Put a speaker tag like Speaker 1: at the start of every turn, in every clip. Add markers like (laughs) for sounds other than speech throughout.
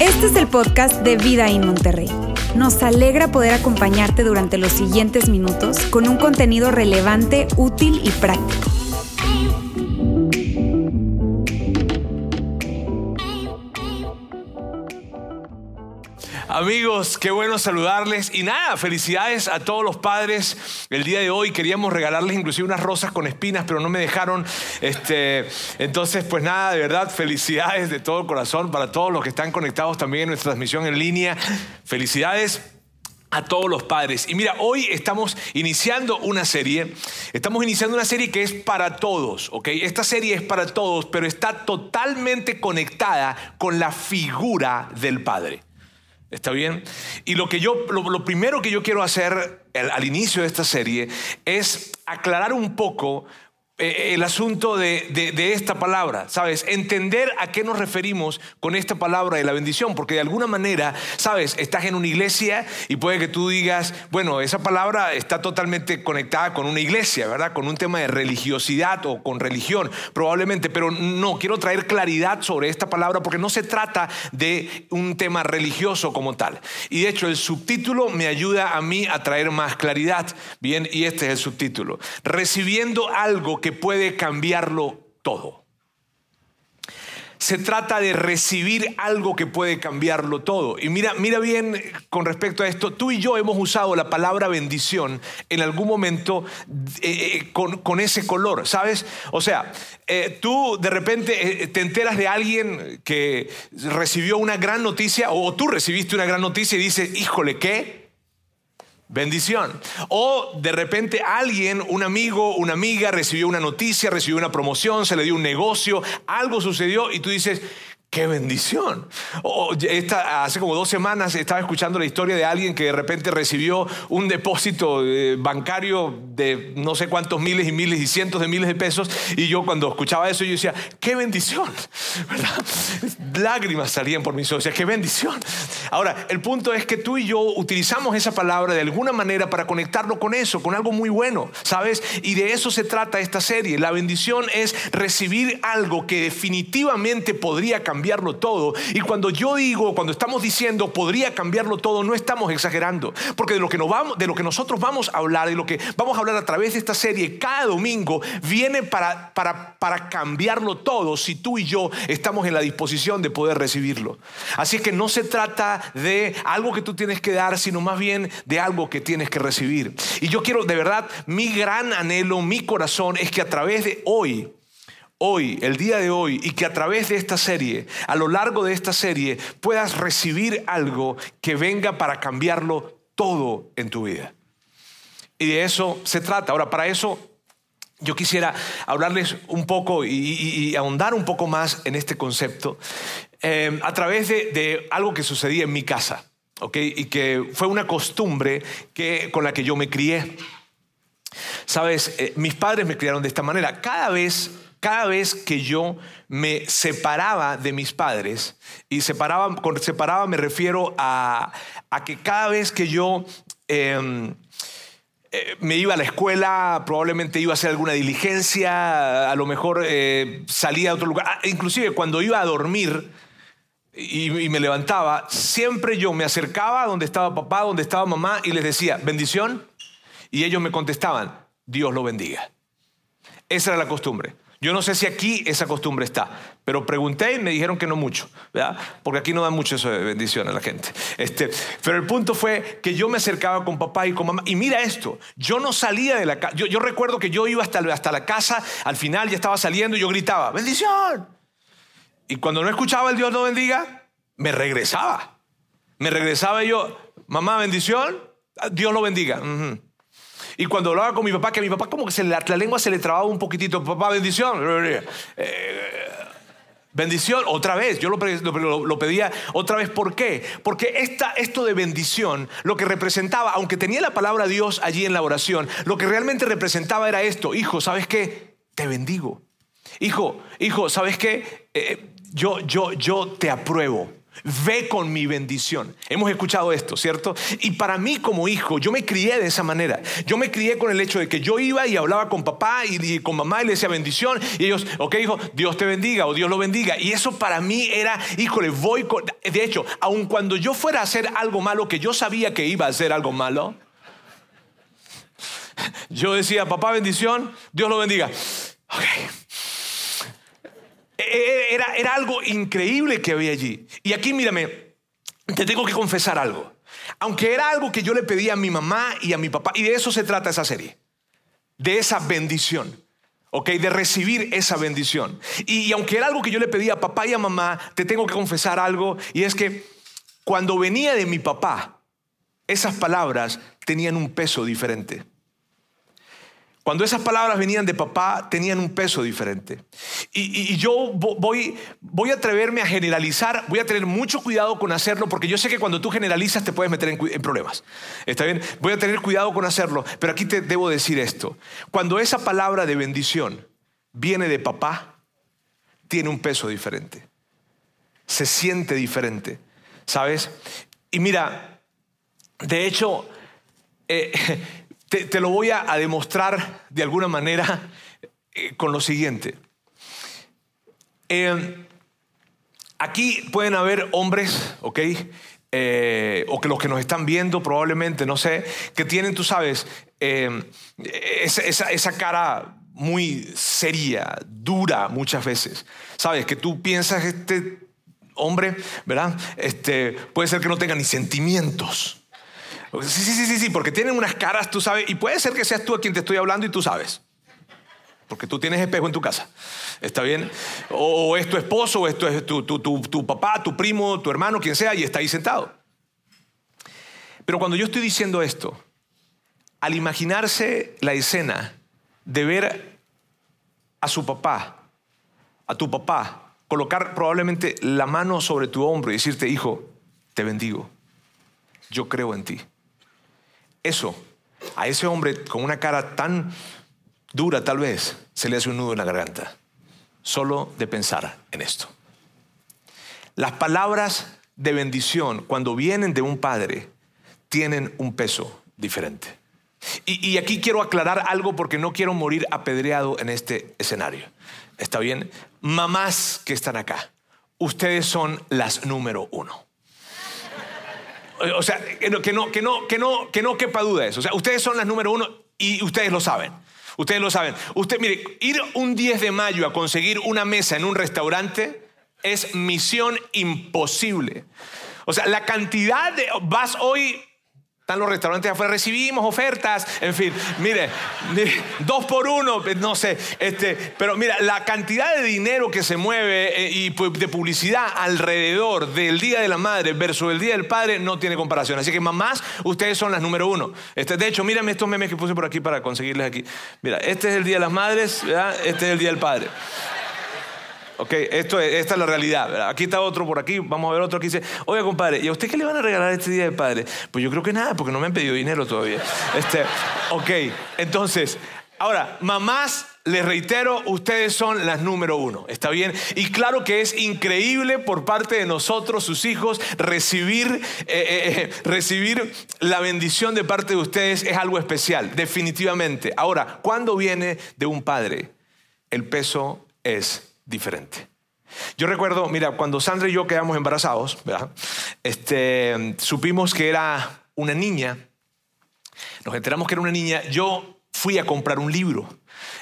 Speaker 1: Este es el podcast de Vida en Monterrey. Nos alegra poder acompañarte durante los siguientes minutos con un contenido relevante, útil y práctico.
Speaker 2: Amigos, qué bueno saludarles. Y nada, felicidades a todos los padres. El día de hoy queríamos regalarles inclusive unas rosas con espinas, pero no me dejaron. Este, entonces, pues nada, de verdad, felicidades de todo corazón para todos los que están conectados también en nuestra transmisión en línea. Felicidades a todos los padres. Y mira, hoy estamos iniciando una serie, estamos iniciando una serie que es para todos, ¿ok? Esta serie es para todos, pero está totalmente conectada con la figura del Padre. ¿Está bien? Y lo, que yo, lo, primero que yo quiero hacer al, inicio de esta serie es aclarar un poco el asunto de, de, esta palabra, ¿sabes? Entender a qué nos referimos con esta palabra de la bendición, porque de alguna manera, ¿sabes? Estás en una iglesia y puede que tú digas, bueno, esa palabra está totalmente conectada con una iglesia, ¿verdad? Con un tema de religiosidad o con religión, probablemente, pero no, quiero traer claridad sobre esta palabra porque no se trata de un tema religioso como tal. Y de hecho, el subtítulo me ayuda a mí a traer más claridad, ¿bien? Y este es el subtítulo. Recibiendo algo que puede cambiarlo todo. Se trata de recibir algo que puede cambiarlo todo. Y mira, mira bien con respecto a esto, tú y yo hemos usado la palabra bendición en algún momento eh, eh, con, ese color, ¿sabes? O sea, eh, tú de repente te enteras de alguien que recibió una gran noticia o tú recibiste una gran noticia y dices, híjole, ¿qué? Bendición. O de repente alguien, un amigo, una amiga recibió una noticia, recibió una promoción, se le dio un negocio, algo sucedió y tú dices, ¡Qué bendición! hace como dos semanas estaba escuchando la historia de alguien que de repente recibió un depósito eh, bancario de no sé cuántos miles y miles y cientos de miles de pesos y yo cuando escuchaba eso yo decía, ¡qué bendición! (laughs) Lágrimas salían por mis ojos, ¡qué bendición! Ahora, el punto es que tú y yo utilizamos esa palabra de alguna manera para conectarlo con eso, con algo muy bueno, ¿sabes? Y de eso se trata esta serie. La bendición es recibir algo que definitivamente podría cambiar cambiarlo todo. Y cuando yo digo, cuando estamos diciendo podría cambiarlo todo, no estamos exagerando. Porque de lo que, nos vamos, de lo que nosotros vamos a hablar, de lo que vamos a hablar a través de esta serie cada domingo, viene para, para, para cambiarlo todo si tú y yo estamos en la disposición de poder recibirlo. Así que no se trata de algo que tú tienes que dar, sino más bien de algo que tienes que recibir. Y yo quiero, de verdad, mi gran anhelo, mi corazón es que a través de hoy, hoy, el día de hoy, y que a través de esta serie, a lo largo de esta serie, puedas recibir algo que venga para cambiarlo todo en tu vida. Y de eso se trata. Ahora, para eso yo quisiera hablarles un poco y, ahondar un poco más en este concepto eh, a través de, algo que sucedía en mi casa, ¿ok? Y que fue una costumbre que, con la que yo me crié. Sabes, eh, mis padres me criaron de esta manera. Cada vez cada vez que yo me separaba de mis padres, y separaba, con separaba me refiero a, que cada vez que yo em, eh, me iba a la escuela, probablemente iba a hacer alguna diligencia, a lo mejor eh, salía a otro lugar, ah, inclusive cuando iba a dormir, y, y, me levantaba, siempre yo me acercaba a donde estaba papá, donde estaba mamá y les decía, bendición. Y ellos me contestaban, Dios lo bendiga. Esa era la costumbre. Yo no sé si aquí esa costumbre está, pero pregunté y me dijeron que no mucho, ¿verdad? Porque aquí no da mucho eso de bendición a la gente. Este, pero el punto fue que yo me acercaba con papá y con mamá. Y mira esto, yo no salía de la casa. Yo, recuerdo que yo iba hasta, hasta la casa, al final ya estaba saliendo y yo gritaba, bendición. Y cuando no escuchaba el Dios no bendiga, me regresaba. Me regresaba y yo, mamá, bendición, Dios lo bendiga. Y cuando hablaba con mi papá, que a mi papá como que la, lengua se le trababa un poquitito, papá, bendición. Eh, bendición, otra vez, yo lo, pedía otra vez. ¿Por qué? Porque esta, esto de bendición, lo que representaba, aunque tenía la palabra Dios allí en la oración, lo que realmente representaba era esto, hijo, ¿sabes qué? Te bendigo. Hijo, hijo, ¿sabes qué? Eh, yo, yo, yo te apruebo. Ve con mi bendición. Hemos escuchado esto, ¿cierto? Y para mí como hijo, yo me crié de esa manera. Yo me crié con el hecho de que yo iba y hablaba con papá y, con mamá y le decía bendición. Y ellos, ok, hijo, Dios te bendiga o Dios lo bendiga. Y eso para mí era, híjole, voy con... De hecho, aun cuando yo fuera a hacer algo malo, que yo sabía que iba a hacer algo malo, yo decía, papá bendición, Dios lo bendiga. Ok. E, era, era algo increíble que había allí. Y aquí, mírame, te tengo que confesar algo. Aunque era algo que yo le pedía a mi mamá y a mi papá, y de eso se trata esa serie, de esa bendición. ¿ok? De recibir esa bendición. Y, y, aunque era algo que yo le pedía a papá y a mamá, te tengo que confesar algo, y es que cuando venía de mi papá, esas palabras tenían un peso diferente. Cuando esas palabras venían de papá, tenían un peso diferente. Y, yo voy, voy a atreverme a generalizar, voy a tener mucho cuidado con hacerlo, porque yo sé que cuando tú generalizas te puedes meter en, en problemas. ¿Está bien? Voy a tener cuidado con hacerlo, pero aquí te debo decir esto. Cuando esa palabra de bendición viene de papá, tiene un peso diferente. Se siente diferente, ¿sabes? Y mira, de hecho, eh, (laughs) te, lo voy a, demostrar de alguna manera eh, con lo siguiente. Eh, aquí pueden haber hombres, ¿ok? Eh, o que los que nos están viendo probablemente, no sé, que tienen, tú sabes, esa, esa, cara muy seria, dura muchas veces. Sabes, que tú piensas, este hombre, ¿verdad? Este, puede ser que no tenga ni sentimientos. Sí, sí, sí, sí, sí, porque tienen unas caras, tú sabes, y puede ser que seas tú a quien te estoy hablando y tú sabes. Porque tú tienes espejo en tu casa. ¿Está bien? O, es tu esposo, o es tu, tu, tu papá, tu primo, tu hermano, quien sea, y está ahí sentado. Pero cuando yo estoy diciendo esto, al imaginarse la escena de ver a su papá, a tu papá, colocar probablemente la mano sobre tu hombro y decirte, hijo, te bendigo, yo creo en ti. Eso, a ese hombre con una cara tan dura tal vez, se le hace un nudo en la garganta, solo de pensar en esto. Las palabras de bendición, cuando vienen de un padre, tienen un peso diferente. Y, aquí quiero aclarar algo porque no quiero morir apedreado en este escenario. ¿Está bien? Mamás que están acá, ustedes son las número uno. O sea, que no, que no, que no, que no, que no quepa duda eso. O sea, ustedes son las número uno y ustedes lo saben. Ustedes lo saben. Usted, mire, ir un 10 de mayo a conseguir una mesa en un restaurante es misión imposible. O sea, la cantidad de... Vas hoy están los restaurantes afuera, recibimos ofertas, en fin, mire, dos por uno, no sé, este, pero mira, la cantidad de dinero que se mueve eh, y pues, de publicidad alrededor del Día de la Madre versus el Día del Padre no tiene comparación. Así que mamás, ustedes son las número uno. Este, de hecho, mírame estos memes que puse por aquí para conseguirles aquí. Mira, este es el Día de las Madres, este es el Día del Padre. Ok, esta es la realidad. Aquí está otro por aquí, vamos a ver otro que dice, oiga compadre, ¿y a usted qué le van a regalar este día de padre? Pues yo creo que nada, porque no me han pedido dinero todavía. Este, ok, entonces, ahora, mamás, les reitero, ustedes son las número uno, ¿está bien? Y claro que es increíble por parte de nosotros, sus hijos, recibir, eh, eh, eh, recibir la bendición de parte de ustedes es algo especial, definitivamente. Ahora, cuando viene de un padre, el peso es diferente. Yo recuerdo, mira, cuando Sandra y yo quedamos embarazados, Este, supimos que era una niña, nos enteramos que era una niña, yo fui a comprar un libro.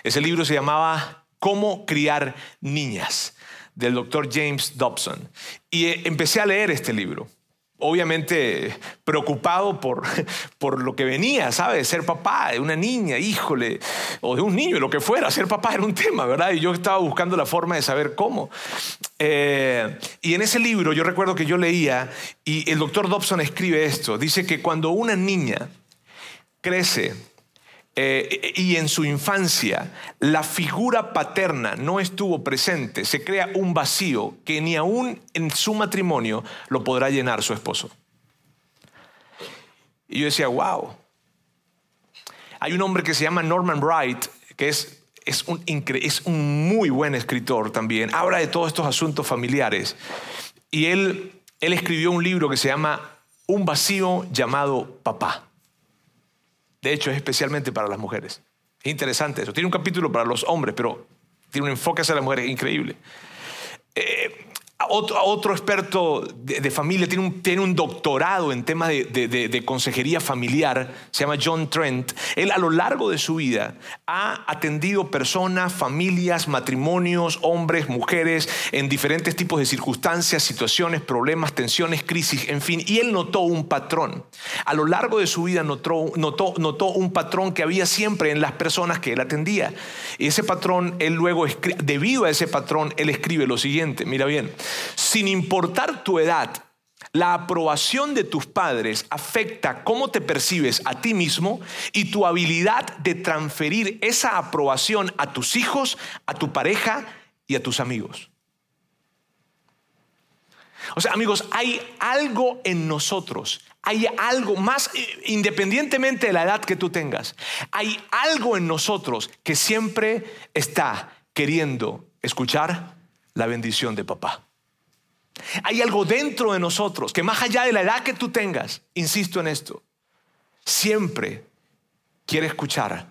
Speaker 2: Ese libro se llamaba Cómo criar niñas, del doctor James Dobson. Y eh, empecé a leer este libro obviamente preocupado por, por lo que venía, ¿sabes? Ser papá de una niña, híjole, o de un niño, lo que fuera, ser papá era un (laughs) tema, ¿verdad? Y yo estaba buscando la forma de saber cómo. Eh, y en ese libro yo recuerdo que yo leía, y el doctor Dobson escribe esto, dice que cuando una niña crece, eh, y en su infancia la figura paterna no estuvo presente, se crea un vacío que ni aún en su matrimonio lo podrá llenar su esposo. Y yo decía, wow. Hay un hombre que se llama Norman Wright, que es, es, un, es un muy buen escritor también, habla de todos estos asuntos familiares. Y él él escribió un libro que se llama Un vacío llamado papá. De hecho, es especialmente para las mujeres. Es interesante eso. Tiene un capítulo para los hombres, pero tiene un enfoque hacia las mujeres increíble. Eh, otro, experto de, familia tiene un, tiene un, doctorado en temas de, de, consejería familiar, se llama John Trent. Él a lo largo de su vida ha atendido personas, familias, matrimonios, hombres, mujeres, en diferentes tipos de circunstancias, situaciones, problemas, tensiones, crisis, en fin. Y él notó un patrón. A lo largo de su vida notó, notó, notó un patrón que había siempre en las personas que él atendía. Y ese patrón, él luego, debido a ese patrón, él escribe lo siguiente, mira bien. Sin importar tu edad, la aprobación de tus padres afecta cómo te percibes a ti mismo y tu habilidad de transferir esa aprobación a tus hijos, a tu pareja y a tus amigos. O sea, amigos, hay algo en nosotros, hay algo más, independientemente de la edad que tú tengas, hay algo en nosotros que siempre está queriendo escuchar la bendición de papá. Hay algo dentro de nosotros que más allá de la edad que tú tengas, insisto en esto, siempre quiere escuchar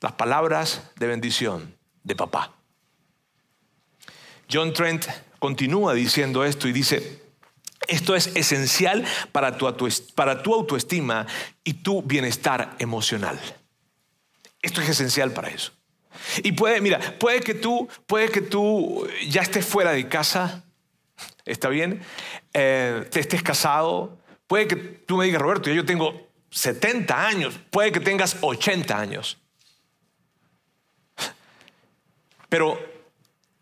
Speaker 2: las palabras de bendición de papá. John Trent continúa diciendo esto y dice, esto es esencial para tu, para tu autoestima y tu bienestar emocional. Esto es esencial para eso. Y puede, mira, puede que tú, puede que tú ya estés fuera de casa, ¿está bien? Eh, te estés casado. Puede que tú me digas, Roberto, yo tengo 70 años, puede que tengas 80 años. Pero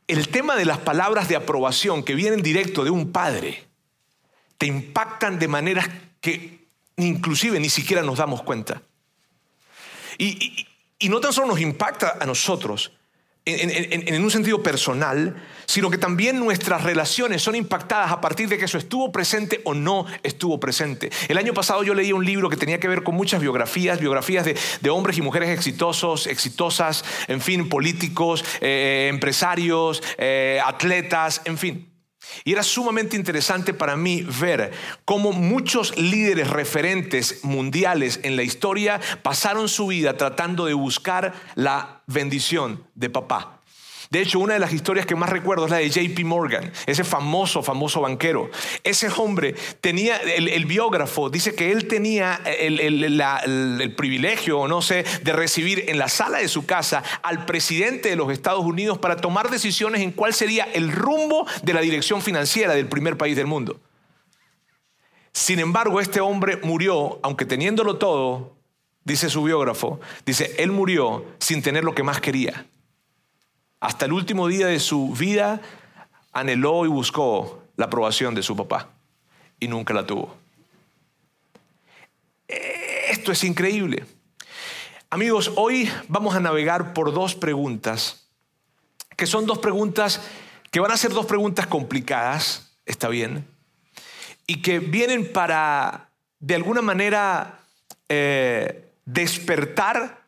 Speaker 2: el tema de las palabras de aprobación que vienen directo de un padre te impactan de maneras que inclusive ni siquiera nos damos cuenta. Y, y no tan solo nos impacta a nosotros, en, un sentido personal, sino que también nuestras relaciones son impactadas a partir de que eso estuvo presente o no estuvo presente. El año pasado yo leí un libro que tenía que ver con muchas biografías, biografías de, hombres y mujeres exitosos, exitosas, en fin, políticos, eh, empresarios, eh, atletas, en fin. Y era sumamente interesante para mí ver cómo muchos líderes referentes mundiales en la historia pasaron su vida tratando de buscar la bendición de papá. De hecho, una de las historias que más recuerdo es la de JP Morgan, ese famoso, famoso banquero. Ese hombre tenía, el, biógrafo dice que él tenía el, el, privilegio, no sé, de recibir en la sala de su casa al presidente de los Estados Unidos para tomar decisiones en cuál sería el rumbo de la dirección financiera del primer país del mundo. Sin embargo, este hombre murió, aunque teniéndolo todo, dice su biógrafo, dice, él murió sin tener lo que más quería hasta el último día de su vida anheló y buscó la aprobación de su papá y nunca la tuvo. Esto es increíble. Amigos, hoy vamos a navegar por dos preguntas, que son dos preguntas que van a ser dos preguntas complicadas, está bien, y que vienen para, de alguna manera, eh, despertar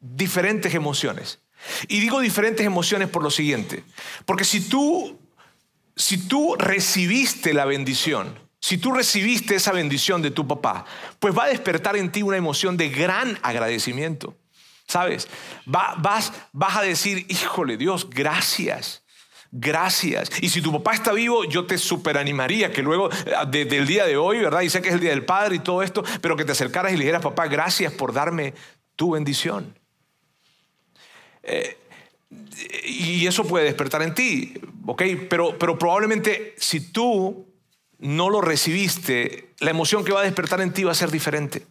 Speaker 2: diferentes emociones. Y digo diferentes emociones por lo siguiente, porque si tú, si tú recibiste la bendición, si tú recibiste esa bendición de tu papá, pues va a despertar en ti una emoción de gran agradecimiento. ¿Sabes? vas, vas a decir, híjole Dios, gracias. Gracias. Y si tu papá está vivo, yo te superanimaría que luego del día de hoy, ¿verdad? Y sé que es el día del padre y todo esto, pero que te acercaras y le dijeras, papá, gracias por darme tu bendición. Eh, y eso puede despertar en ti, ¿ok? Pero, pero probablemente si tú no lo recibiste, la emoción que va a despertar en ti va a ser diferente.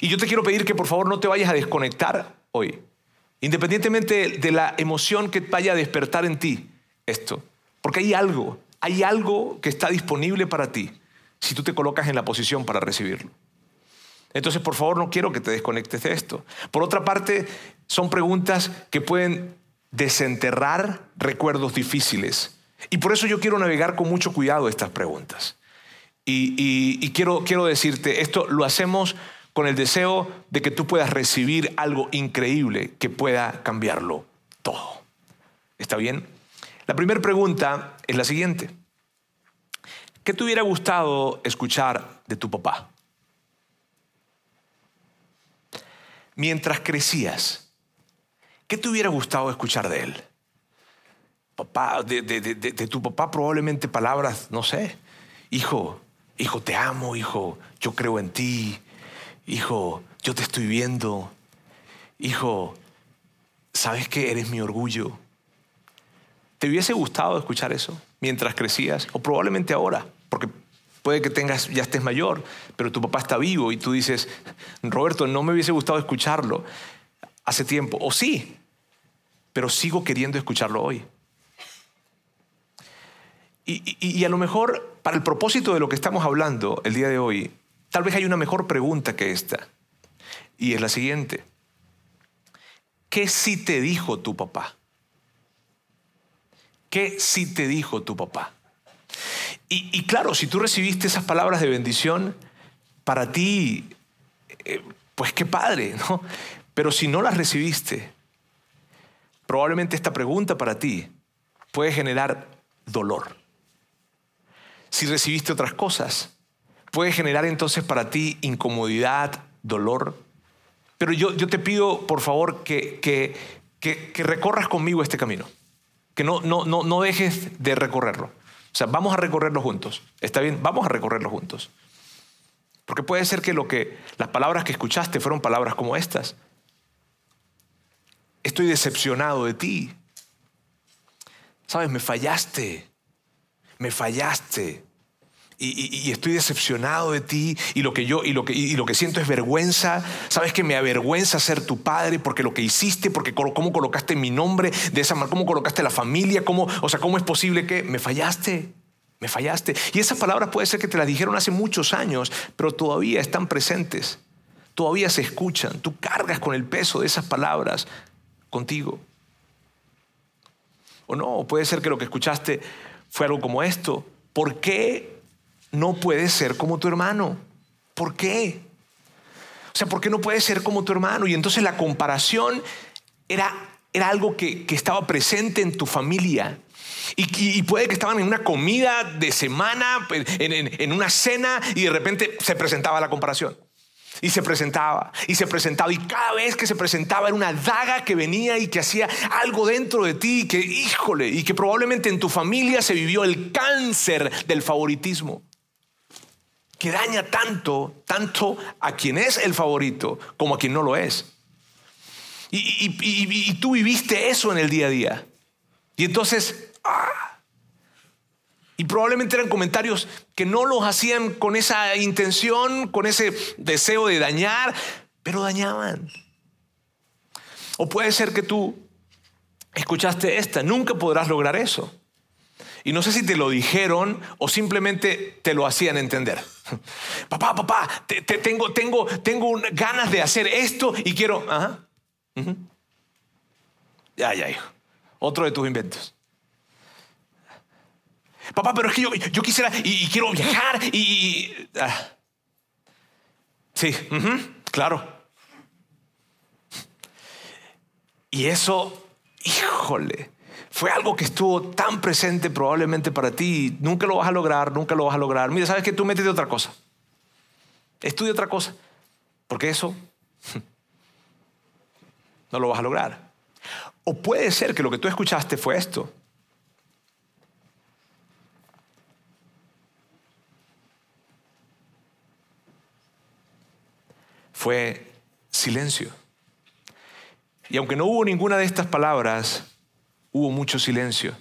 Speaker 2: Y yo te quiero pedir que por favor no te vayas a desconectar hoy, independientemente de la emoción que vaya a despertar en ti esto, porque hay algo, hay algo que está disponible para ti si tú te colocas en la posición para recibirlo. Entonces, por favor, no quiero que te desconectes de esto. Por otra parte, son preguntas que pueden desenterrar recuerdos difíciles. Y por eso yo quiero navegar con mucho cuidado estas preguntas. Y, quiero, quiero decirte, esto lo hacemos con el deseo de que tú puedas recibir algo increíble que pueda cambiarlo todo. ¿Está bien? La primera pregunta es la siguiente. ¿qué te hubiera gustado escuchar de tu papá? Mientras crecías, ¿qué te hubiera gustado escuchar de él? Papá, de, tu papá probablemente palabras, no sé, hijo, hijo, te amo, hijo, yo creo en ti, hijo, yo te estoy viendo, hijo, ¿sabes que eres mi orgullo? ¿Te hubiese gustado escuchar eso mientras crecías? O probablemente ahora, porque puede que tengas, ya estés mayor, pero tu papá está vivo y tú dices, Roberto, no me hubiese gustado escucharlo hace tiempo. O sí, pero sigo queriendo escucharlo hoy. Y, a lo mejor, para el propósito de lo que estamos hablando el día de hoy, tal vez hay una mejor pregunta que esta. Y es la siguiente. ¿Qué sí te dijo tu papá? ¿Qué sí te dijo tu papá? Y, claro, si tú recibiste esas palabras de bendición, para ti, eh, pues qué padre, ¿no? Pero si no las recibiste, probablemente esta pregunta para ti puede generar dolor si recibiste otras cosas. Puede generar entonces para ti incomodidad, dolor. Pero yo, yo te pido, por favor, que, que, que, recorras conmigo este camino. Que no, no, no, no dejes de recorrerlo. O sea, vamos a recorrerlo juntos. ¿Está bien? Vamos a recorrerlo juntos. Porque puede ser que, lo que las palabras que escuchaste fueron palabras como estas. Estoy decepcionado de ti. Sabes, me fallaste me fallaste. Y, estoy decepcionado de ti y lo que yo y lo que, y lo que siento es vergüenza. Sabes que me avergüenza ser tu padre porque lo que hiciste, porque cómo colocaste mi nombre de esa manera, cómo colocaste la familia, cómo, o sea, cómo es posible que me fallaste, me fallaste. Y esas palabras puede ser que te las dijeron hace muchos años, pero todavía están presentes, todavía se escuchan. Tú cargas con el peso de esas palabras contigo. O no, puede ser que lo que escuchaste fue algo como esto. ¿Por qué no puedes ser como tu hermano? ¿Por qué? O sea, ¿por qué no puedes ser como tu hermano? Y entonces la comparación era, era algo que, estaba presente en tu familia. Y, puede que estaban en una comida de semana, en, una cena, y de repente se presentaba la comparación. Y se presentaba, y se presentaba, y cada vez que se presentaba era una daga que venía y que hacía algo dentro de ti, que híjole, y que probablemente en tu familia se vivió el cáncer del favoritismo, que daña tanto, tanto a quien es el favorito como a quien no lo es. Y, tú viviste eso en el día a día. Y entonces, ¡ah! Y probablemente eran comentarios que no los hacían con esa intención, con ese deseo de dañar, pero dañaban. O puede ser que tú escuchaste esta, nunca podrás lograr eso. Y no sé si te lo dijeron o simplemente te lo hacían entender. (laughs) Papá, papá, te, tengo, tengo, tengo ganas de hacer esto y quiero... Ajá. Ya, ya, hijo. Otro de tus inventos. Papá, pero es que yo, quisiera y, quiero viajar y... Ah. Sí, claro. Y eso, híjole, fue algo que estuvo tan presente probablemente para ti. Nunca lo vas a lograr, nunca lo vas a lograr. Mira, sabes que tú metes de otra cosa. Estudia otra cosa. Porque eso (laughs) no lo vas a lograr. O puede ser que lo que tú escuchaste fue esto. fue silencio. Y aunque no hubo ninguna de estas palabras, hubo mucho silencio.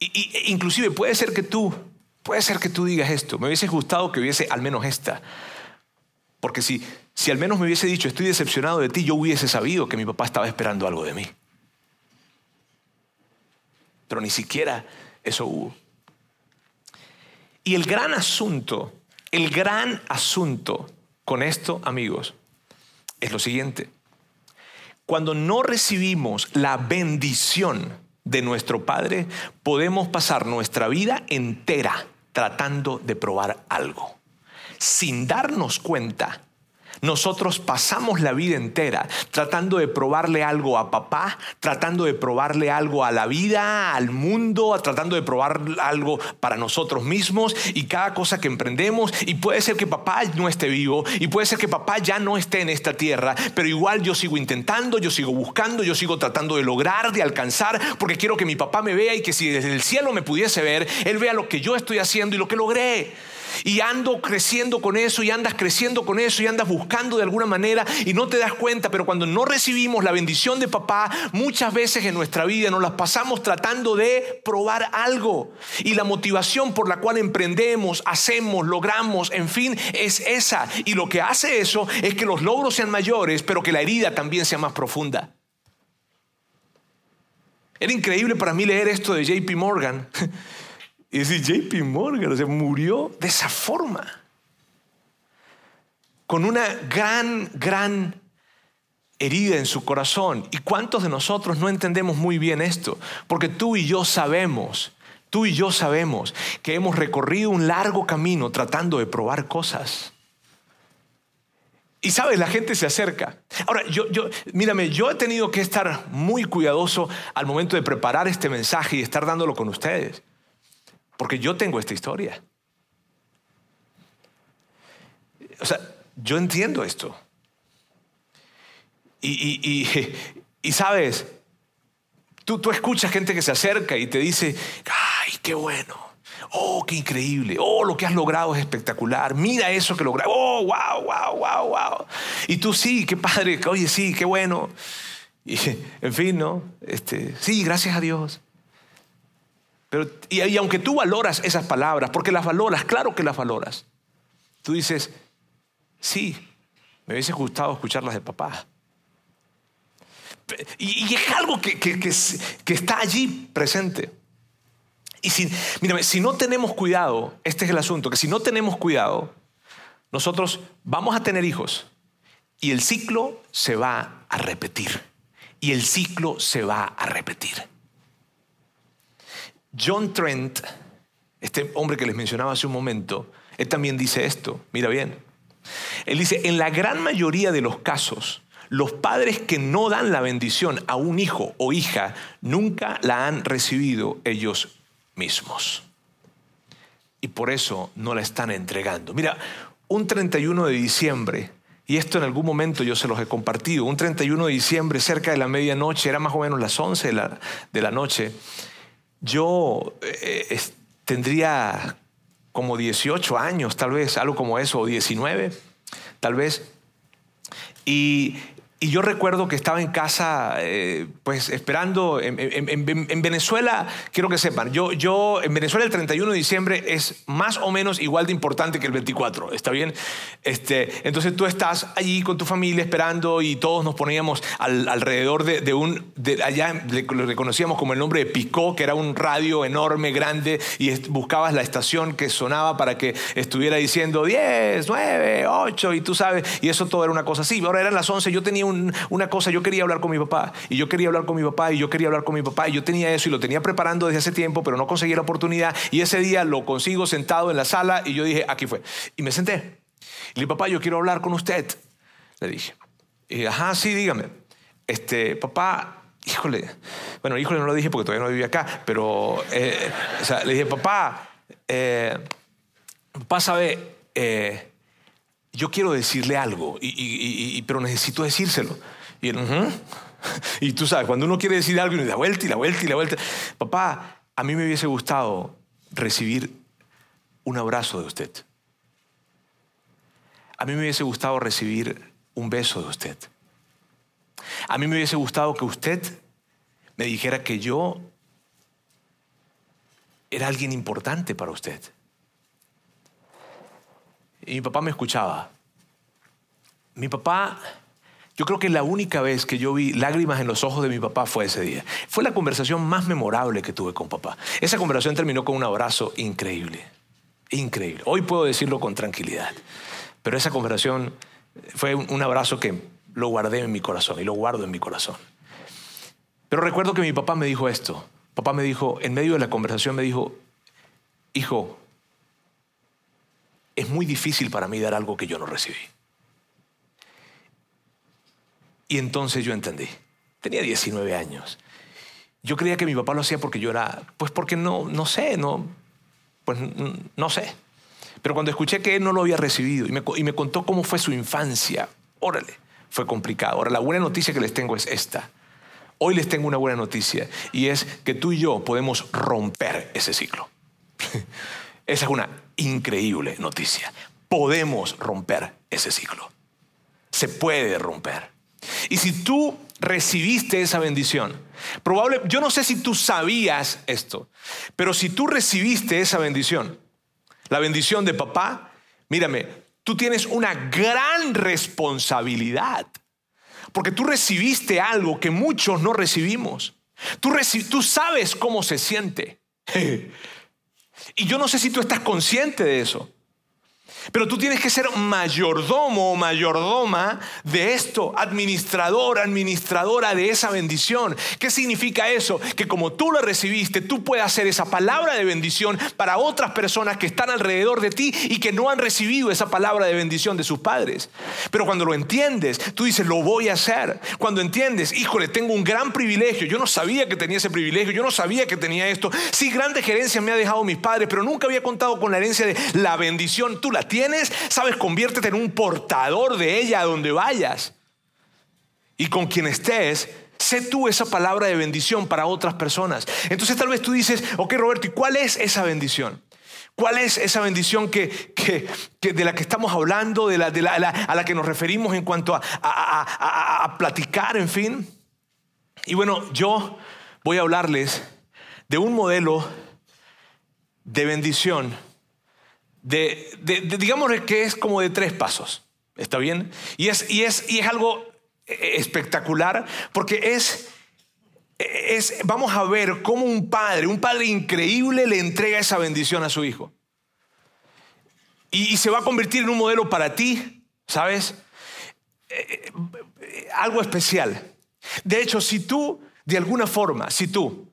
Speaker 2: Y, e inclusive puede ser que tú, puede ser que tú digas esto. Me hubiese gustado que hubiese al menos esta. Porque si, si al menos me hubiese dicho, estoy decepcionado de ti, yo hubiese sabido que mi papá estaba esperando algo de mí. Pero ni siquiera eso hubo. Y el gran asunto, el gran asunto con esto, amigos, es lo siguiente. Cuando no recibimos la bendición de nuestro Padre, podemos pasar nuestra vida entera tratando de probar algo, sin darnos cuenta nosotros pasamos la vida entera tratando de probarle algo a papá, tratando de probarle algo a la vida, al mundo, tratando de probar algo para nosotros mismos y cada cosa que emprendemos. Y puede ser que papá no esté vivo y puede ser que papá ya no esté en esta tierra, pero igual yo sigo intentando, yo sigo buscando, yo sigo tratando de lograr, de alcanzar, porque quiero que mi papá me vea y que si desde el cielo me pudiese ver, él vea lo que yo estoy haciendo y lo que logré. Y ando creciendo con eso y andas creciendo con eso y andas buscando de alguna manera y no te das cuenta, pero cuando no recibimos la bendición de papá, muchas veces en nuestra vida nos las pasamos tratando de probar algo. Y la motivación por la cual emprendemos, hacemos, logramos, en fin, es esa. Y lo que hace eso es que los logros sean mayores, pero que la herida también sea más profunda. Era increíble para mí leer esto de JP Morgan. (laughs) Y decir, JP Morgan, murió de esa forma. Con una gran, gran herida en su corazón. ¿Y cuántos de nosotros no entendemos muy bien esto? Porque tú y yo sabemos, tú y yo sabemos que hemos recorrido un largo camino tratando de probar cosas. Y sabes, la gente se acerca. Ahora, yo, yo, mírame, yo he tenido que estar muy cuidadoso al momento de preparar este mensaje y estar dándolo con ustedes. Porque yo tengo esta historia. O sea, yo entiendo esto. Y, (laughs) y, sabes, tú, tú escuchas gente que se acerca y te dice, ay, qué bueno. Oh, qué increíble. Oh, lo que has logrado es espectacular. Mira eso que lograste. Oh, wow, wow, wow, wow. Y tú sí, qué padre. Oye, sí, qué bueno. Y, (laughs) en fin, ¿no? Este, sí, gracias a Dios. Pero, y, aunque tú valoras esas palabras, porque las valoras, claro que las valoras, tú dices, sí, me hubiese gustado escucharlas de papá. Y, es algo que, que, está allí presente. Y si, mírame, si no tenemos cuidado, este es el asunto, que si no tenemos cuidado, nosotros vamos a tener hijos y el ciclo se va a repetir. Y el ciclo se va a repetir. John Trent, este hombre que les mencionaba hace un momento, él también dice esto, mira bien. Él dice, en la gran mayoría de los casos, los padres que no dan la bendición a un hijo o hija nunca la han recibido ellos mismos. Y por eso no la están entregando. Mira, un 31 de diciembre, y esto en algún momento yo se los he compartido, un 31 de diciembre cerca de la medianoche, era más o menos las 11 de la, de la noche, yo eh, tendría como 18 años, tal vez, algo como eso, o 19, tal vez. Y y yo recuerdo que estaba en casa, eh, pues esperando, en, Venezuela, quiero que sepan, yo, yo, en Venezuela el 31 de diciembre es más o menos igual de importante que el 24, ¿está bien? Este, entonces tú estás allí con tu familia esperando y todos nos poníamos alrededor de, un, de, allá lo reconocíamos como el nombre de Picó, que era un radio enorme, grande, y buscabas la estación que sonaba para que estuviera diciendo 10, 9, 8, y tú sabes, y eso todo era una cosa así. Ahora eran las 11, yo tenía una cosa, yo quería hablar con mi papá, y yo quería hablar con mi papá, y yo quería hablar con mi papá, y yo tenía eso, y lo tenía preparando desde hace tiempo, pero no conseguí la oportunidad, y ese día lo consigo sentado en la sala, y yo dije, aquí fue. Y me senté. Y le dije, papá, yo quiero hablar con usted. Le dije, y, ajá, sí, dígame. Este, papá, híjole, bueno, híjole no lo dije porque todavía no vivía acá, pero eh, le dije, papá, eh, papá sabe, eh, yo quiero decirle algo, y, pero necesito decírselo. Y (laughs) y tú sabes, cuando uno quiere decir algo y da vuelta y la vuelta y la vuelta, papá, a mí me hubiese gustado recibir un abrazo de usted. A mí me hubiese gustado recibir un beso de usted. A mí me hubiese gustado que usted me dijera que yo era alguien importante para usted. Y mi papá me escuchaba. Mi papá, yo creo que la única vez que yo vi lágrimas en los ojos de mi papá fue ese día. Fue la conversación más memorable que tuve con papá. Esa conversación terminó con un abrazo increíble. Increíble. Hoy puedo decirlo con tranquilidad. Pero esa conversación fue un abrazo que lo guardé en mi corazón y lo guardo en mi corazón. Pero recuerdo que mi papá me dijo esto. Papá me dijo, en medio de la conversación me dijo, hijo, es muy difícil para mí dar algo que yo no recibí. Y entonces yo entendí. Tenía 19 años. Yo creía que mi papá lo hacía porque yo era, pues porque no, no sé, no, pues no sé. Pero cuando escuché que él no lo había recibido y me, y me contó cómo fue su infancia, órale, fue complicado. Ahora, la buena noticia que les tengo es esta. Hoy les tengo una buena noticia y es que tú y yo podemos romper ese ciclo. (laughs) Esa es una increíble noticia. Podemos romper ese ciclo. Se puede romper. Y si tú recibiste esa bendición, probable, yo no sé si tú sabías esto, pero si tú recibiste esa bendición, la bendición de papá, mírame, tú tienes una gran responsabilidad porque tú recibiste algo que muchos no recibimos. Tú, tú sabes cómo se siente. (laughs) y yo no sé si tú estás consciente de eso. Pero tú tienes que ser mayordomo o mayordoma de esto, administrador, administradora de esa bendición. ¿Qué significa eso? Que como tú lo recibiste, tú puedes hacer esa palabra de bendición para otras personas que están alrededor de ti y que no han recibido esa palabra de bendición de sus padres. Pero cuando lo entiendes, tú dices, lo voy a hacer. Cuando entiendes, híjole, tengo un gran privilegio. Yo no sabía que tenía ese privilegio, yo no sabía que tenía esto. Sí, grandes gerencias me ha dejado mis padres, pero nunca había contado con la herencia de la bendición. Tú la tienes tienes, sabes, conviértete en un portador de ella a donde vayas. Y con quien estés, sé tú esa palabra de bendición para otras personas. Entonces tal vez tú dices, ok Roberto, ¿y cuál es esa bendición? ¿Cuál es esa bendición que, de la que estamos hablando, de la, de la, a la que nos referimos en cuanto a, a platicar, en fin? Y bueno, yo voy a hablarles de un modelo de bendición de, digamos que es como de tres pasos. ¿Está bien? Y es, y es, y es algo espectacular porque es, es, vamos a ver cómo un padre, un padre increíble le entrega esa bendición a su hijo. Y, se va a convertir en un modelo para ti, ¿sabes? Eh, eh, algo especial. De hecho, si tú, de alguna forma, si tú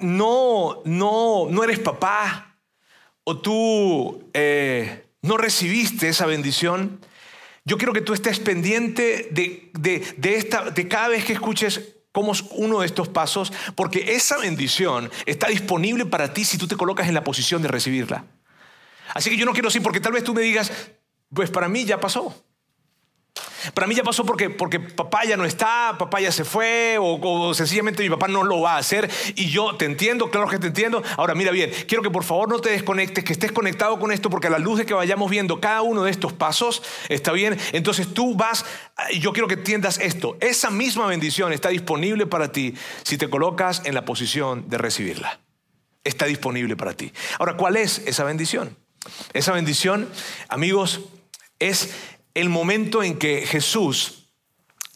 Speaker 2: no, no, no eres papá, o tú eh, no recibiste esa bendición, yo quiero que tú estés pendiente de, esta, de cada vez que escuches cómo es uno de estos pasos, porque esa bendición está disponible para ti si tú te colocas en la posición de recibirla. Así que yo no quiero decir, porque tal vez tú me digas, pues para mí ya pasó. Para mí ya pasó porque, porque papá ya no está, papá ya se fue, o, sencillamente mi papá no lo va a hacer. Y yo te entiendo, claro que te entiendo. Ahora, mira bien, quiero que por favor no te desconectes, que estés conectado con esto, porque a la luz de que vayamos viendo cada uno de estos pasos, está bien. Entonces tú vas, y yo quiero que entiendas esto. Esa misma bendición está disponible para ti si te colocas en la posición de recibirla. Está disponible para ti. Ahora, ¿cuál es esa bendición? Esa bendición, amigos, es el momento en que Jesús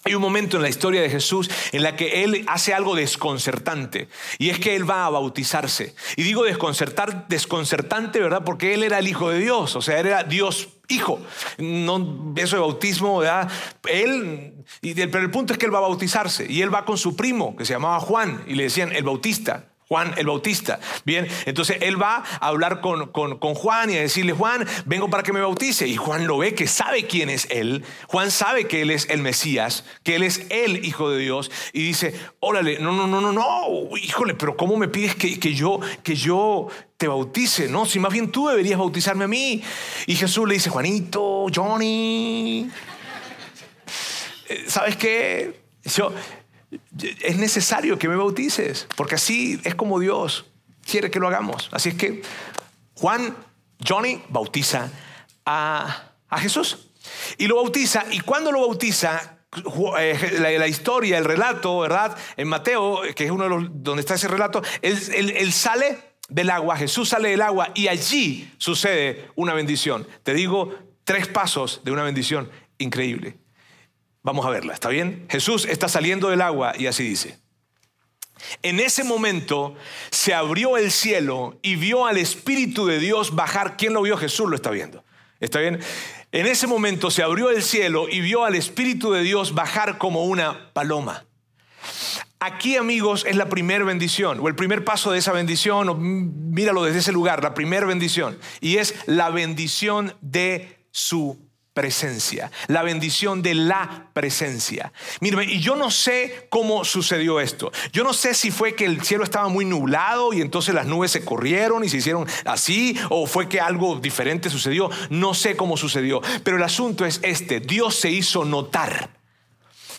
Speaker 2: hay un momento en la historia de Jesús en la que Él hace algo desconcertante y es que Él va a bautizarse. Y digo desconcertar, desconcertante, ¿verdad? Porque Él era el Hijo de Dios, o sea, Él era Dios Hijo. No, eso de bautismo, ¿verdad? Él, pero el punto es que Él va a bautizarse y Él va con su primo que se llamaba Juan y le decían el Bautista. Juan el Bautista. Bien, entonces él va a hablar con, Juan y a decirle, Juan, vengo para que me bautice. Y Juan lo ve que sabe quién es él. Juan sabe que él es el Mesías, que él es el Hijo de Dios. Y dice, órale, no, no, no, no, no, híjole, pero ¿cómo me pides que, que, yo, que yo te bautice? No, si más bien tú deberías bautizarme a mí. Y Jesús le dice, Juanito, Johnny, eh, ¿sabes qué? Yo, es necesario que me bautices, porque así es como Dios quiere que lo hagamos. Así es que Juan, Johnny, bautiza a, Jesús. Y lo bautiza, y cuando lo bautiza, eh, la, historia, el relato, ¿verdad? En Mateo, que es uno de los donde está ese relato, él, sale del agua, Jesús sale del agua y allí sucede una bendición. Te digo tres pasos de una bendición increíble. Vamos a verla, ¿está bien? Jesús está saliendo del agua y así dice. En ese momento se abrió el cielo y vio al Espíritu de Dios bajar. ¿Quién lo vio? Jesús lo está viendo. ¿Está bien? En ese momento se abrió el cielo y vio al Espíritu de Dios bajar como una paloma. Aquí, amigos, es la primera bendición, o el primer paso de esa bendición, o míralo desde ese lugar, la primera bendición, y es la bendición de su presencia, la bendición de la presencia. Mírame, y yo no sé cómo sucedió esto. Yo no sé si fue que el cielo estaba muy nublado y entonces las nubes se corrieron y se hicieron así, o fue que algo diferente sucedió. No sé cómo sucedió, pero el asunto es este, Dios se hizo notar.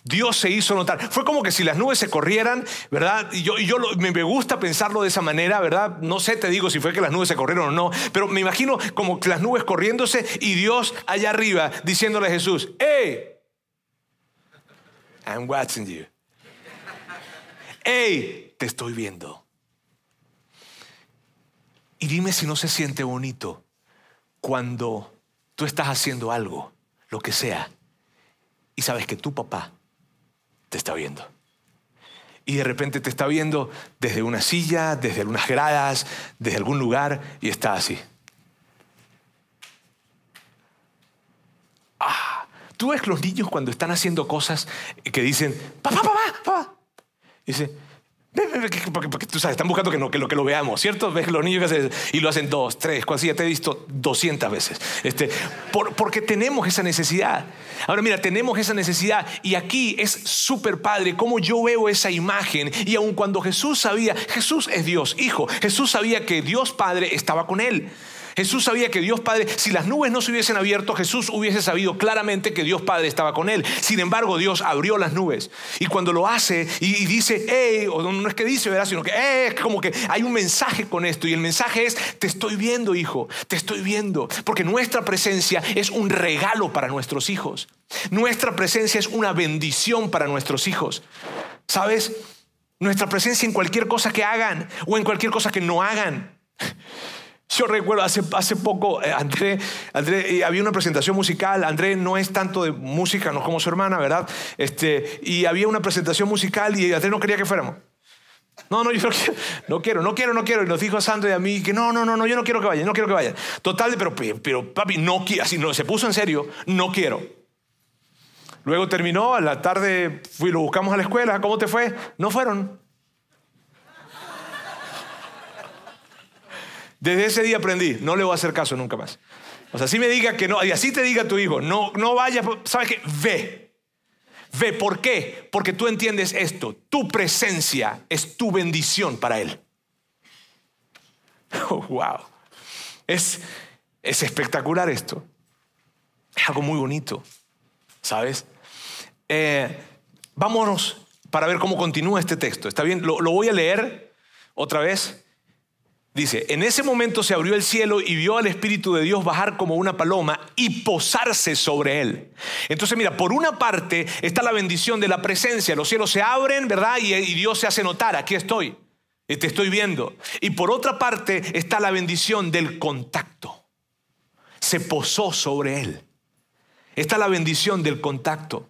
Speaker 2: Dios se hizo notar. Fue como que si las nubes se corrieran, ¿verdad? Y yo, yo me, gusta pensarlo de esa manera, ¿verdad? No sé, te digo si fue que las nubes se corrieron o no, pero me imagino como que las nubes corriéndose y Dios allá arriba diciéndole a Jesús, ¡Hey! I'm watching you. ¡Hey! Te estoy viendo. Y dime si no se siente bonito cuando tú estás haciendo algo, lo que sea, y sabes que tu papá te está viendo. Y de repente te está viendo desde una silla, desde algunas gradas, desde algún lugar, y está así. Ah, tú ves los niños cuando están haciendo cosas que dicen, papá, papá, papá. dice, porque, tú sabes, están buscando que, no, que, lo, que lo veamos, ¿cierto? Ves los niños que hacen, y lo hacen dos, tres, cuatro, ya te he visto doscientas veces. Este, porque tenemos esa necesidad. Ahora mira, tenemos esa necesidad y aquí es súper padre cómo yo veo esa imagen y aun cuando Jesús sabía, Jesús es Dios, hijo, Jesús sabía que Dios Padre estaba con él. Jesús sabía que Dios Padre, si las nubes no se hubiesen abierto, Jesús hubiese sabido claramente que Dios Padre estaba con él. Sin embargo, Dios abrió las nubes. Y cuando lo hace y, dice, hey, o no es que dice, ¿verdad? Sino que, hey, es como que hay un mensaje con esto. Y el mensaje es, te estoy viendo, hijo, te estoy viendo. Porque nuestra presencia es un regalo para nuestros hijos. Nuestra presencia es una bendición para nuestros hijos. ¿Sabes? Nuestra presencia en cualquier cosa que hagan o en cualquier cosa que no hagan. Yo recuerdo hace, hace poco, eh, André, había una presentación musical, André no es tanto de música, no como su hermana, ¿verdad? Este, y había una presentación musical y André no quería que fuéramos. No, no, yo no quiero, no quiero, no quiero, Y nos dijo a Sandro y a mí que no, no, no, no, yo no quiero que vayan, no quiero que vayan. Total, pero, pero papi, no quiero, así no, se puso en serio, no quiero. Luego terminó, a la tarde fui, lo buscamos a la escuela, ¿cómo te fue? No fueron. Desde ese día aprendí, no le voy a hacer caso nunca más. O sea, si me diga que no, y así te diga tu hijo, no, no vayas, ¿sabes qué? Ve. Ve, ¿por qué? Porque tú entiendes esto, tu presencia es tu bendición para él. (laughs) Wow. Es, es espectacular esto. Es algo muy bonito, ¿sabes? Eh, vámonos para ver cómo continúa este texto. ¿Está bien? lo voy a leer otra vez. Dice, en ese momento se abrió el cielo y vio al Espíritu de Dios bajar como una paloma y posarse sobre él. Entonces mira, por una parte está la bendición de la presencia, los cielos se abren, ¿verdad? Y, Dios se hace notar, aquí estoy, te estoy viendo. Y por otra parte está la bendición del contacto. Se posó sobre él. Está la bendición del contacto.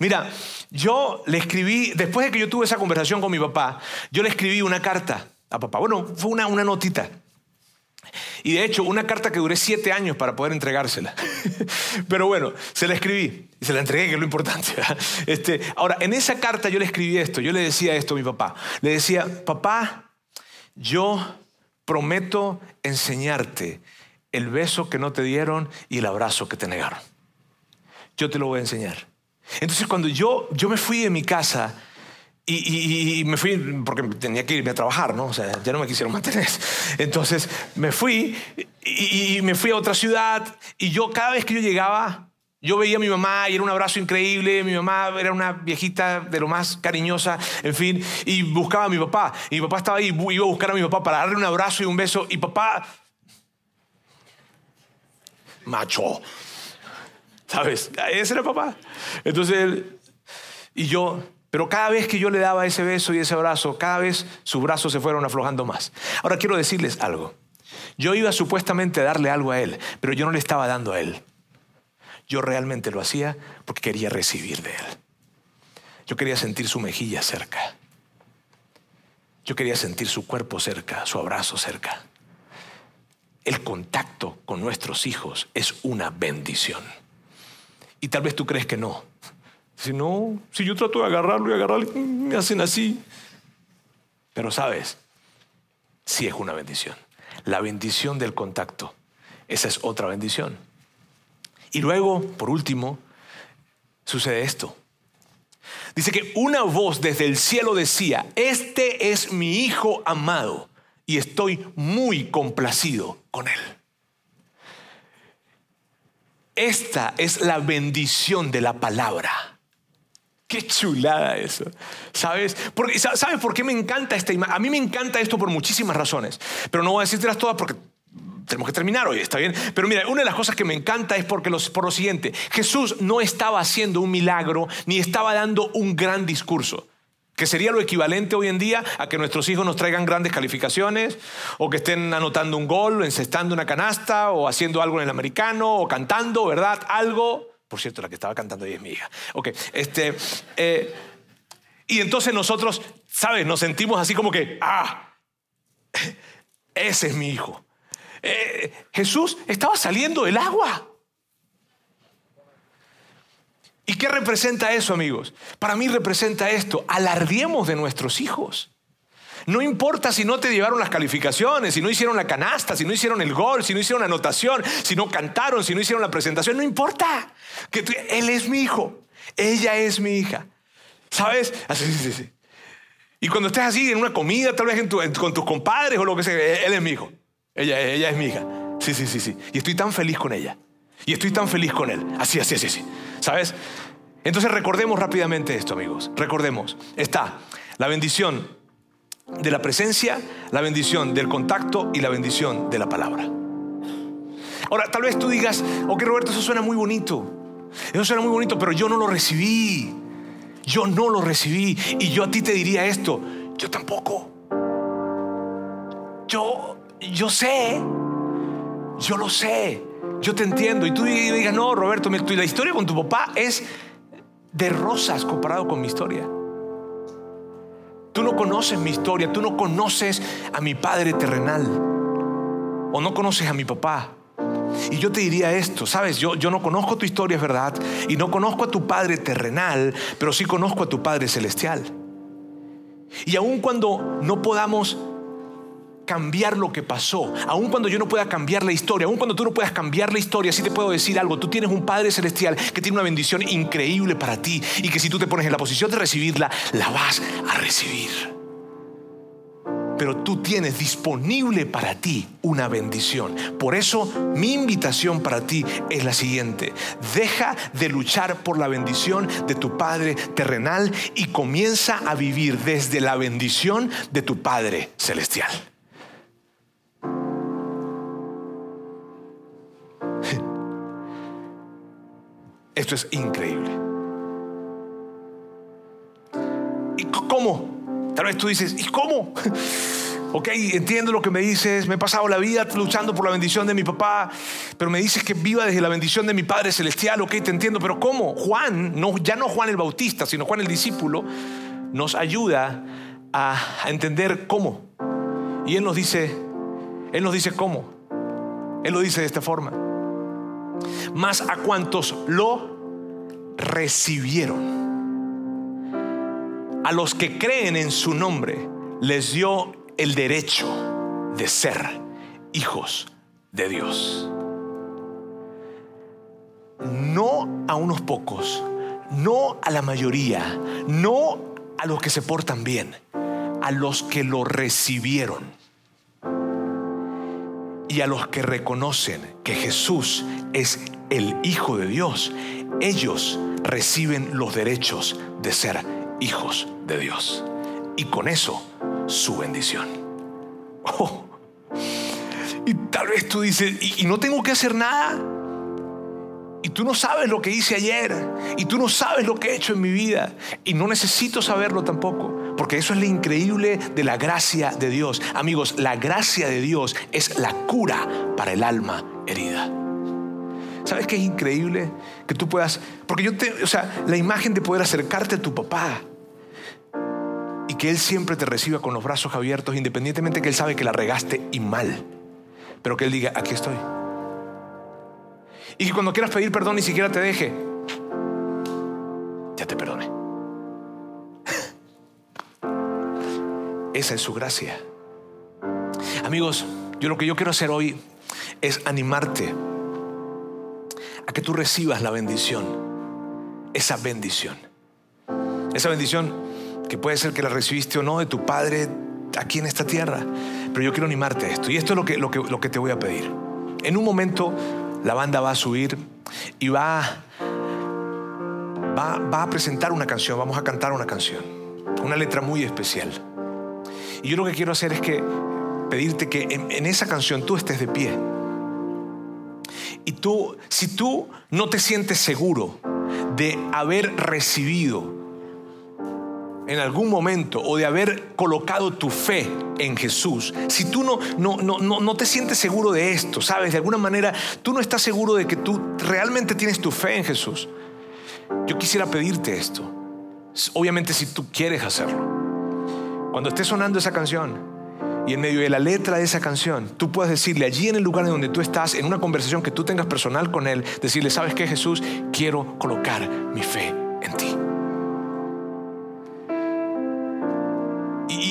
Speaker 2: Mira, yo le escribí, después de que yo tuve esa conversación con mi papá, yo le escribí una carta a papá. Bueno, fue una, una notita. Y de hecho, una carta que duré siete años para poder entregársela. (laughs) Pero bueno, se la escribí y se la entregué, que es lo importante. Este, ahora, en esa carta yo le escribí esto, yo le decía esto a mi papá. Le decía, papá, yo prometo enseñarte el beso que no te dieron y el abrazo que te negaron. Yo te lo voy a enseñar. Entonces, cuando yo, yo me fui de mi casa, y, me fui porque tenía que irme a trabajar, ¿no? O sea, ya no me quisieron mantener. (laughs) Entonces me fui y, me fui a otra ciudad y yo cada vez que yo llegaba, yo veía a mi mamá y era un abrazo increíble, mi mamá era una viejita de lo más cariñosa, en fin, y buscaba a mi papá. Y mi papá estaba ahí, iba a buscar a mi papá para darle un abrazo y un beso y papá... Macho. ¿Sabes? Ese era papá. Entonces él... Y yo pero cada vez que yo le daba ese beso y ese abrazo, cada vez sus brazos se fueron aflojando más. Ahora quiero decirles algo. Yo iba supuestamente a darle algo a él, pero yo no le estaba dando a él. Yo realmente lo hacía porque quería recibir de él. Yo quería sentir su mejilla cerca. Yo quería sentir su cuerpo cerca, su abrazo cerca. El contacto con nuestros hijos es una bendición. Y tal vez tú crees que no, si no, si yo trato de agarrarlo y agarrarle, me hacen así. Pero sabes, sí es una bendición. La bendición del contacto, esa es otra bendición. Y luego, por último, sucede esto. Dice que una voz desde el cielo decía, este es mi hijo amado y estoy muy complacido con él. Esta es la bendición de la palabra. Qué chulada eso. ¿Sabes? Porque, ¿Sabes por qué me encanta esta imagen? A mí me encanta esto por muchísimas razones, pero no voy a decírtelas todas porque tenemos que terminar hoy, ¿está bien? Pero mira, una de las cosas que me encanta es porque por lo siguiente, Jesús no estaba haciendo un milagro ni estaba dando un gran discurso, que sería lo equivalente hoy en día a que nuestros hijos nos traigan grandes calificaciones o que estén anotando un gol, encestando una canasta o haciendo algo en el americano o cantando, ¿verdad? Algo. Por cierto, la que estaba cantando ahí es mi hija. Este... Eh, y entonces nosotros, ¿sabes? Nos sentimos así como que, ah, ese es mi hijo. Eh, Jesús estaba saliendo del agua. ¿Y qué representa eso, amigos? Para mí representa esto, alardiemos de nuestros hijos. No importa si no te llevaron las calificaciones, si no hicieron la canasta, si no hicieron el gol, si no hicieron la anotación, si no cantaron, si no hicieron la presentación, no importa. Que él es mi hijo, ella es mi hija. ¿Sabes? Así, sí, sí. Y cuando estés así en una comida, tal vez con tus compadres o lo que sea, él es mi hijo. Ella, ella es mi hija. Sí, sí, sí, sí. Y estoy tan feliz con ella. Y estoy tan feliz con él. Así, así, así, así. ¿Sabes? Entonces recordemos rápidamente esto, amigos. Recordemos. Está la bendición de la presencia, la bendición del contacto y la bendición de la palabra. Ahora, tal vez tú digas, ok Roberto, eso suena muy bonito. Eso suena muy bonito, pero yo no lo recibí. Yo no lo recibí. Y yo a ti te diría esto, yo tampoco. Yo yo sé, yo lo sé, yo te entiendo. Y tú digas, no, Roberto, la historia con tu papá es de rosas comparado con mi historia. Tú no conoces mi historia, tú no conoces a mi padre terrenal o no conoces a mi papá. Y yo te diría esto, sabes, yo, yo no conozco tu historia, es verdad, y no conozco a tu padre terrenal, pero sí conozco a tu padre celestial. Y aun cuando no podamos cambiar lo que pasó, aun cuando yo no pueda cambiar la historia, aun cuando tú no puedas cambiar la historia, sí te puedo decir algo, tú tienes un Padre Celestial que tiene una bendición increíble para ti y que si tú te pones en la posición de recibirla, la vas a recibir. Pero tú tienes disponible para ti una bendición. Por eso mi invitación para ti es la siguiente. Deja de luchar por la bendición de tu Padre terrenal y comienza a vivir desde la bendición de tu Padre celestial. Esto es increíble. ¿Y cómo? Tal vez tú dices, ¿y cómo? (laughs) Ok, entiendo lo que me dices, me he pasado la vida luchando por la bendición de mi papá, pero me dices que viva desde la bendición de mi Padre Celestial, ok, te entiendo, pero ¿cómo? Juan, no, ya no Juan el Bautista, sino Juan el discípulo, nos ayuda a, a entender cómo. Y Él nos dice, Él nos dice cómo. Él lo dice de esta forma. Más a cuantos lo recibieron. A los que creen en su nombre les dio el derecho de ser hijos de Dios. No a unos pocos, no a la mayoría, no a los que se portan bien, a los que lo recibieron y a los que reconocen que Jesús es el Hijo de Dios ellos reciben los derechos de ser hijos de Dios. Y con eso, su bendición. Oh. Y tal vez tú dices, ¿y, no tengo que hacer nada? Y tú no sabes lo que hice ayer. Y tú no sabes lo que he hecho en mi vida. Y no necesito saberlo tampoco. Porque eso es lo increíble de la gracia de Dios. Amigos, la gracia de Dios es la cura para el alma herida. ¿Sabes qué es increíble? Que tú puedas, porque yo te, o sea, la imagen de poder acercarte a tu papá y que él siempre te reciba con los brazos abiertos, independientemente que él sabe que la regaste y mal, pero que él diga, aquí estoy. Y que cuando quieras pedir perdón ni siquiera te deje, ya te perdone. (laughs) Esa es su gracia. Amigos, yo lo que yo quiero hacer hoy es animarte a que tú recibas la bendición, esa bendición. Esa bendición que puede ser que la recibiste o no de tu Padre aquí en esta tierra. Pero yo quiero animarte a esto. Y esto es lo que, lo que, lo que te voy a pedir. En un momento la banda va a subir y va, va, va a presentar una canción, vamos a cantar una canción, una letra muy especial. Y yo lo que quiero hacer es que pedirte que en, en esa canción tú estés de pie. Y tú, si tú no te sientes seguro de haber recibido en algún momento o de haber colocado tu fe en Jesús, si tú no, no, no, no, te sientes seguro de esto, sabes, de alguna manera tú no estás seguro de que tú realmente tienes tu fe en Jesús, yo quisiera pedirte esto. Obviamente si tú quieres hacerlo. Cuando esté sonando esa canción, y en medio de la letra de esa canción, tú puedes decirle allí en el lugar en donde tú estás, en una conversación que tú tengas personal con Él, decirle, ¿sabes qué Jesús? Quiero colocar mi fe en ti.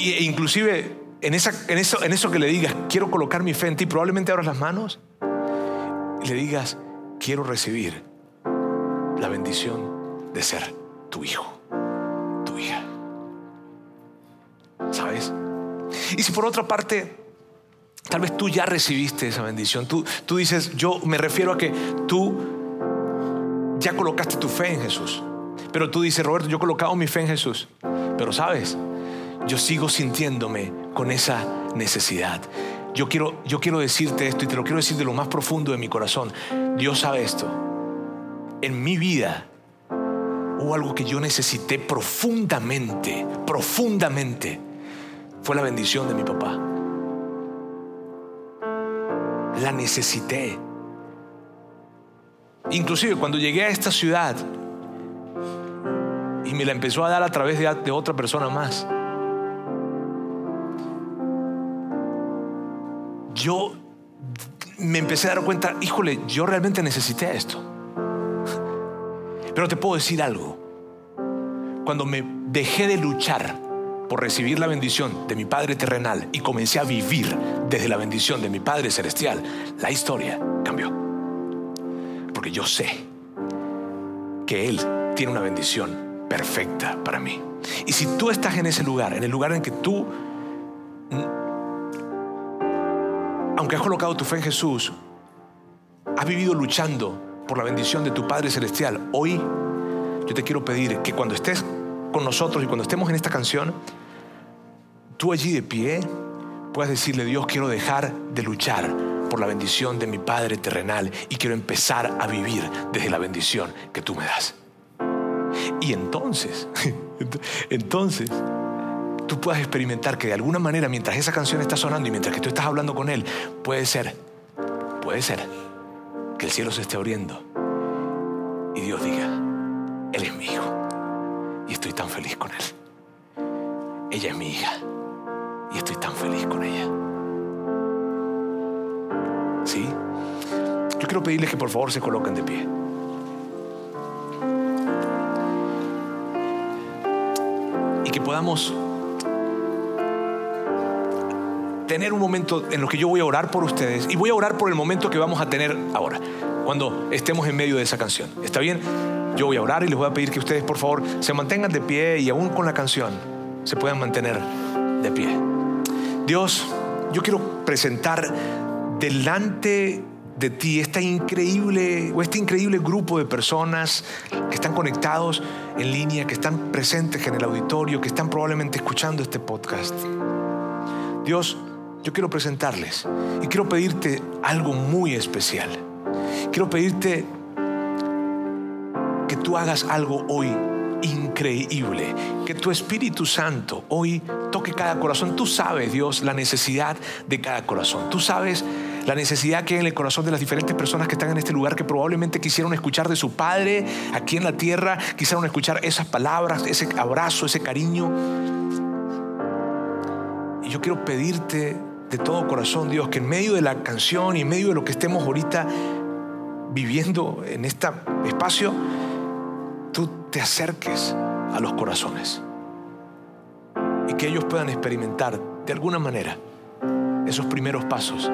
Speaker 2: E inclusive en, en, eso, en eso que le digas, quiero colocar mi fe en ti, probablemente abras las manos y le digas, quiero recibir la bendición de ser tu hijo, tu hija. ¿Sabes? Y si por otra parte, tal vez tú ya recibiste esa bendición, tú, tú dices, yo me refiero a que tú ya colocaste tu fe en Jesús. Pero tú dices, Roberto, yo he colocado mi fe en Jesús. Pero sabes, yo sigo sintiéndome con esa necesidad. Yo quiero, yo quiero decirte esto y te lo quiero decir de lo más profundo de mi corazón. Dios sabe esto. En mi vida hubo algo que yo necesité profundamente, profundamente fue la bendición de mi papá. La necesité. Inclusive cuando llegué a esta ciudad y me la empezó a dar a través de, otra persona más, yo me empecé a dar cuenta, híjole, yo realmente necesité esto. Pero te puedo decir algo. Cuando me dejé de luchar por recibir la bendición de mi Padre terrenal y comencé a vivir desde la bendición de mi Padre celestial, la historia cambió. Porque yo sé que Él tiene una bendición perfecta para mí. Y si tú estás en ese lugar, en el lugar en que tú, aunque has colocado tu fe en Jesús, has vivido luchando por la bendición de tu Padre celestial, hoy yo te quiero pedir que cuando estés con nosotros y cuando estemos en esta canción, tú allí de pie puedas decirle, Dios, quiero dejar de luchar por la bendición de mi Padre terrenal y quiero empezar a vivir desde la bendición que tú me das. Y entonces, (laughs) entonces, tú puedas experimentar que de alguna manera, mientras esa canción está sonando y mientras que tú estás hablando con Él, puede ser, puede ser que el cielo se esté abriendo y Dios diga, Él es mi hijo y estoy tan feliz con Él. Ella es mi hija y estoy tan feliz con ella. ¿Sí? Yo quiero pedirles que por favor se coloquen de pie. Y que podamos tener un momento en lo que yo voy a orar por ustedes y voy a orar por el momento que vamos a tener ahora, cuando estemos en medio de esa canción. ¿Está bien? Yo voy a orar y les voy a pedir que ustedes por favor se mantengan de pie y aún con la canción se puedan mantener de pie. Dios, yo quiero presentar delante de ti esta increíble o este increíble grupo de personas que están conectados en línea, que están presentes en el auditorio, que están probablemente escuchando este podcast. Dios, yo quiero presentarles y quiero pedirte algo muy especial. Quiero pedirte que tú hagas algo hoy increíble. Que tu Espíritu Santo hoy toque cada corazón. Tú sabes, Dios, la necesidad de cada corazón. Tú sabes la necesidad que hay en el corazón de las diferentes personas que están en este lugar, que probablemente quisieron escuchar de su Padre aquí en la tierra, quisieron escuchar esas palabras, ese abrazo, ese cariño. Y yo quiero pedirte de todo corazón, Dios, que en medio de la canción y en medio de lo que estemos ahorita viviendo en este espacio, tú te acerques a los corazones y que ellos puedan experimentar de alguna manera esos primeros pasos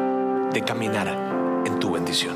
Speaker 2: de caminar en tu bendición.